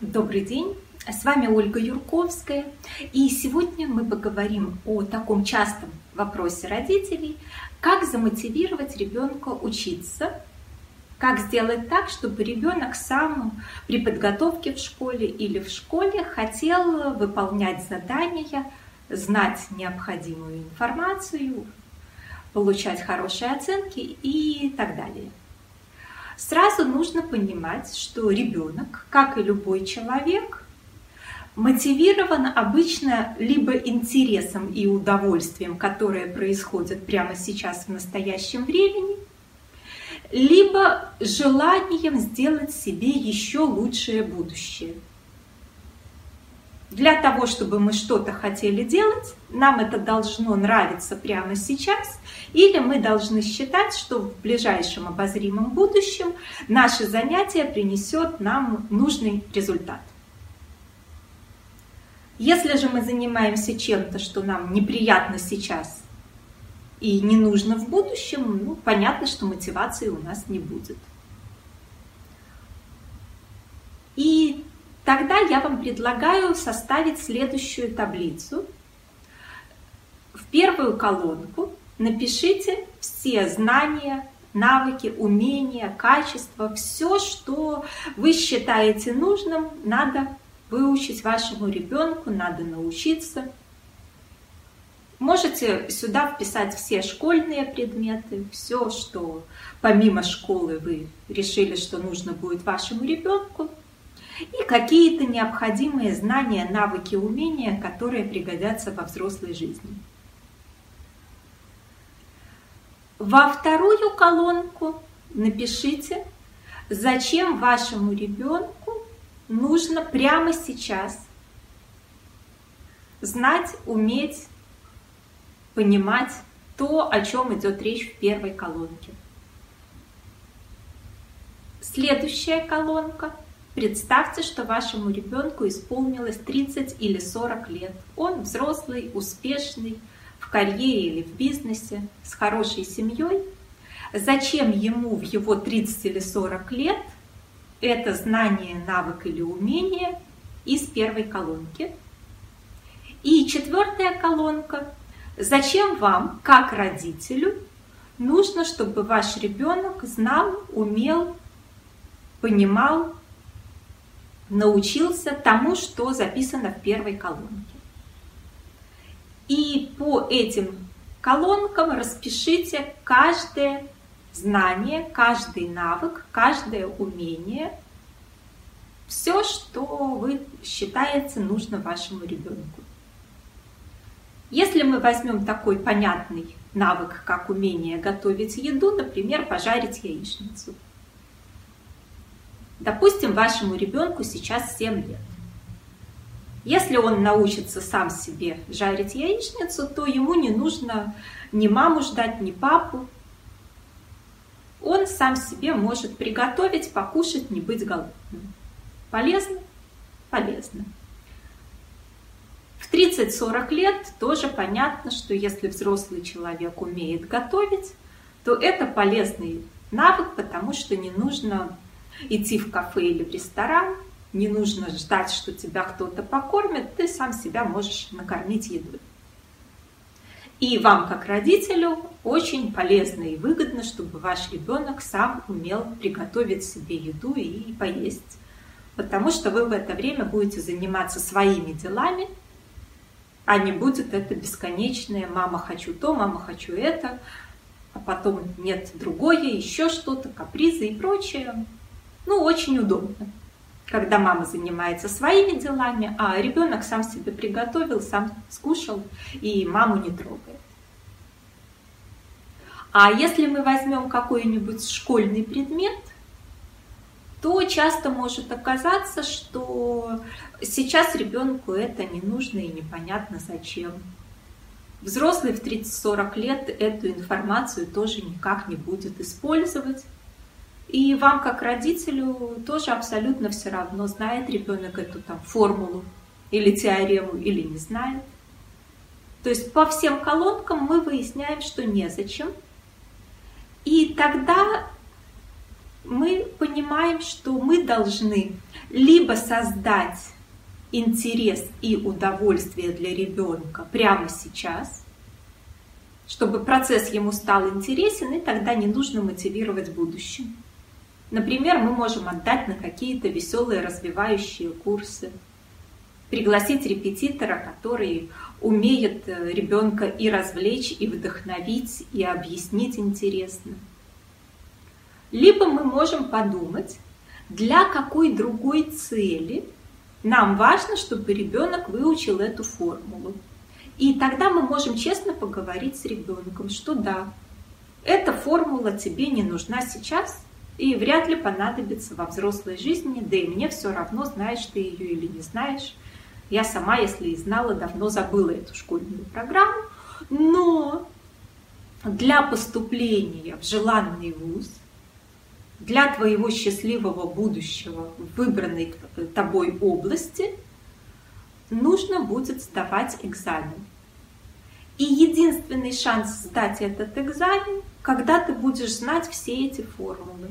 Добрый день, с вами Ольга Юрковская, и сегодня мы поговорим о таком частом вопросе родителей, как замотивировать ребенка учиться, как сделать так, чтобы ребенок сам при подготовке в школе или в школе хотел выполнять задания, знать необходимую информацию, получать хорошие оценки и так далее. Сразу нужно понимать, что ребенок, как и любой человек, мотивирован обычно либо интересом и удовольствием, которое происходит прямо сейчас в настоящем времени, либо желанием сделать себе еще лучшее будущее – для того, чтобы мы что-то хотели делать, нам это должно нравиться прямо сейчас, или мы должны считать, что в ближайшем обозримом будущем наше занятие принесет нам нужный результат. Если же мы занимаемся чем-то, что нам неприятно сейчас и не нужно в будущем, ну, понятно, что мотивации у нас не будет. И Тогда я вам предлагаю составить следующую таблицу. В первую колонку напишите все знания, навыки, умения, качества, все, что вы считаете нужным, надо выучить вашему ребенку, надо научиться. Можете сюда вписать все школьные предметы, все, что помимо школы вы решили, что нужно будет вашему ребенку и какие-то необходимые знания, навыки, умения, которые пригодятся во взрослой жизни. Во вторую колонку напишите, зачем вашему ребенку нужно прямо сейчас знать, уметь, понимать то, о чем идет речь в первой колонке. Следующая колонка – Представьте, что вашему ребенку исполнилось 30 или 40 лет. Он взрослый, успешный, в карьере или в бизнесе, с хорошей семьей. Зачем ему в его 30 или 40 лет это знание, навык или умение из первой колонки? И четвертая колонка. Зачем вам, как родителю, нужно, чтобы ваш ребенок знал, умел, понимал научился тому, что записано в первой колонке. И по этим колонкам распишите каждое знание, каждый навык, каждое умение, все, что вы считаете нужно вашему ребенку. Если мы возьмем такой понятный навык, как умение готовить еду, например, пожарить яичницу – Допустим, вашему ребенку сейчас 7 лет. Если он научится сам себе жарить яичницу, то ему не нужно ни маму ждать, ни папу. Он сам себе может приготовить, покушать, не быть голодным. Полезно? Полезно. В 30-40 лет тоже понятно, что если взрослый человек умеет готовить, то это полезный навык, потому что не нужно идти в кафе или в ресторан, не нужно ждать, что тебя кто-то покормит, ты сам себя можешь накормить едой. И вам, как родителю, очень полезно и выгодно, чтобы ваш ребенок сам умел приготовить себе еду и поесть. Потому что вы в это время будете заниматься своими делами, а не будет это бесконечное «мама, хочу то, мама, хочу это», а потом нет другое, еще что-то, капризы и прочее. Ну, очень удобно, когда мама занимается своими делами, а ребенок сам себе приготовил, сам скушал и маму не трогает. А если мы возьмем какой-нибудь школьный предмет, то часто может оказаться, что сейчас ребенку это не нужно и непонятно зачем. Взрослый в 30-40 лет эту информацию тоже никак не будет использовать. И вам, как родителю, тоже абсолютно все равно, знает ребенок эту там формулу или теорему, или не знает. То есть по всем колонкам мы выясняем, что незачем. И тогда мы понимаем, что мы должны либо создать интерес и удовольствие для ребенка прямо сейчас, чтобы процесс ему стал интересен, и тогда не нужно мотивировать в будущем. Например, мы можем отдать на какие-то веселые развивающие курсы, пригласить репетитора, который умеет э, ребенка и развлечь, и вдохновить, и объяснить интересно. Либо мы можем подумать, для какой другой цели нам важно, чтобы ребенок выучил эту формулу. И тогда мы можем честно поговорить с ребенком, что да, эта формула тебе не нужна сейчас и вряд ли понадобится во взрослой жизни, да и мне все равно, знаешь ты ее или не знаешь. Я сама, если и знала, давно забыла эту школьную программу. Но для поступления в желанный вуз, для твоего счастливого будущего в выбранной тобой области нужно будет сдавать экзамен. И единственный шанс сдать этот экзамен, когда ты будешь знать все эти формулы.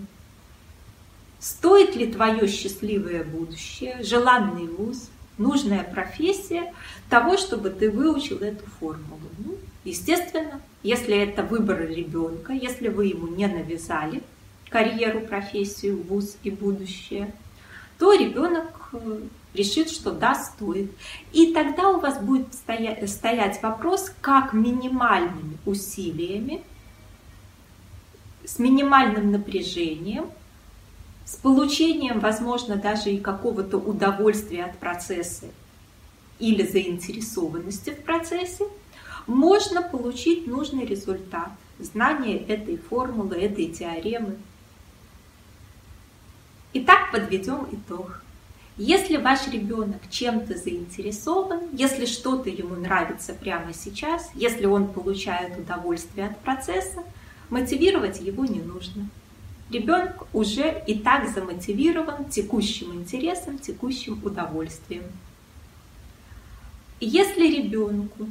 Стоит ли твое счастливое будущее, желанный вуз, нужная профессия того, чтобы ты выучил эту формулу? Ну, естественно, если это выбор ребенка, если вы ему не навязали карьеру, профессию, вуз и будущее, то ребенок э, решит, что да, стоит. И тогда у вас будет стоять вопрос, как минимальными усилиями, с минимальным напряжением, с получением, возможно, даже и какого-то удовольствия от процесса или заинтересованности в процессе, можно получить нужный результат, знание этой формулы, этой теоремы. Итак, подведем итог. Если ваш ребенок чем-то заинтересован, если что-то ему нравится прямо сейчас, если он получает удовольствие от процесса, мотивировать его не нужно. Ребенок уже и так замотивирован текущим интересом, текущим удовольствием. Если ребенку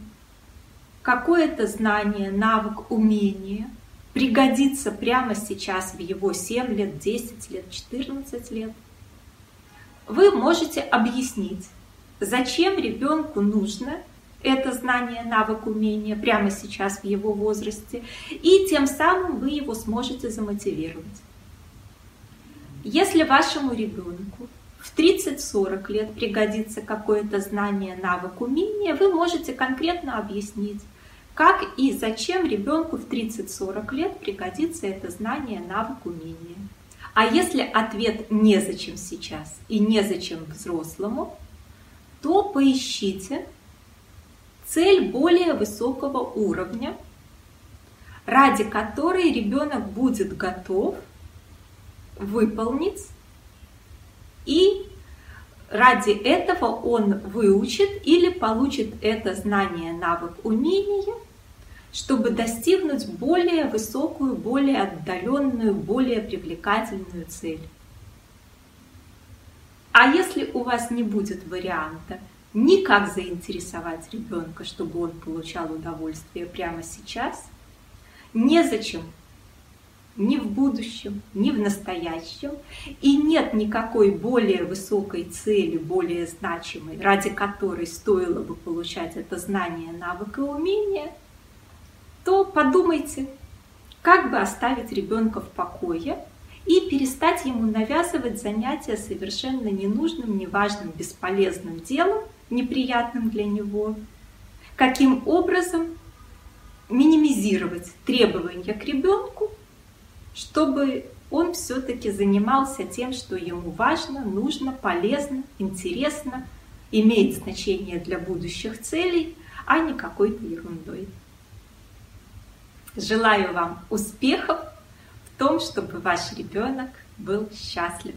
какое-то знание, навык, умение пригодится прямо сейчас в его 7 лет, 10 лет, 14 лет – вы можете объяснить, зачем ребенку нужно это знание, навык, умение прямо сейчас в его возрасте, и тем самым вы его сможете замотивировать. Если вашему ребенку в 30-40 лет пригодится какое-то знание, навык, умение, вы можете конкретно объяснить, как и зачем ребенку в 30-40 лет пригодится это знание, навык, умение. А если ответ незачем сейчас и незачем взрослому, то поищите цель более высокого уровня, ради которой ребенок будет готов выполнить и ради этого он выучит или получит это знание, навык, умение – чтобы достигнуть более высокую, более отдаленную, более привлекательную цель. А если у вас не будет варианта никак заинтересовать ребенка, чтобы он получал удовольствие прямо сейчас, незачем. Ни в будущем, ни в настоящем, и нет никакой более высокой цели, более значимой, ради которой стоило бы получать это знание, навык и умение – то подумайте, как бы оставить ребенка в покое и перестать ему навязывать занятия совершенно ненужным, неважным, бесполезным делом, неприятным для него. Каким образом минимизировать требования к ребенку, чтобы он все-таки занимался тем, что ему важно, нужно, полезно, интересно, имеет значение для будущих целей, а не какой-то ерундой. Желаю вам успехов в том, чтобы ваш ребенок был счастлив.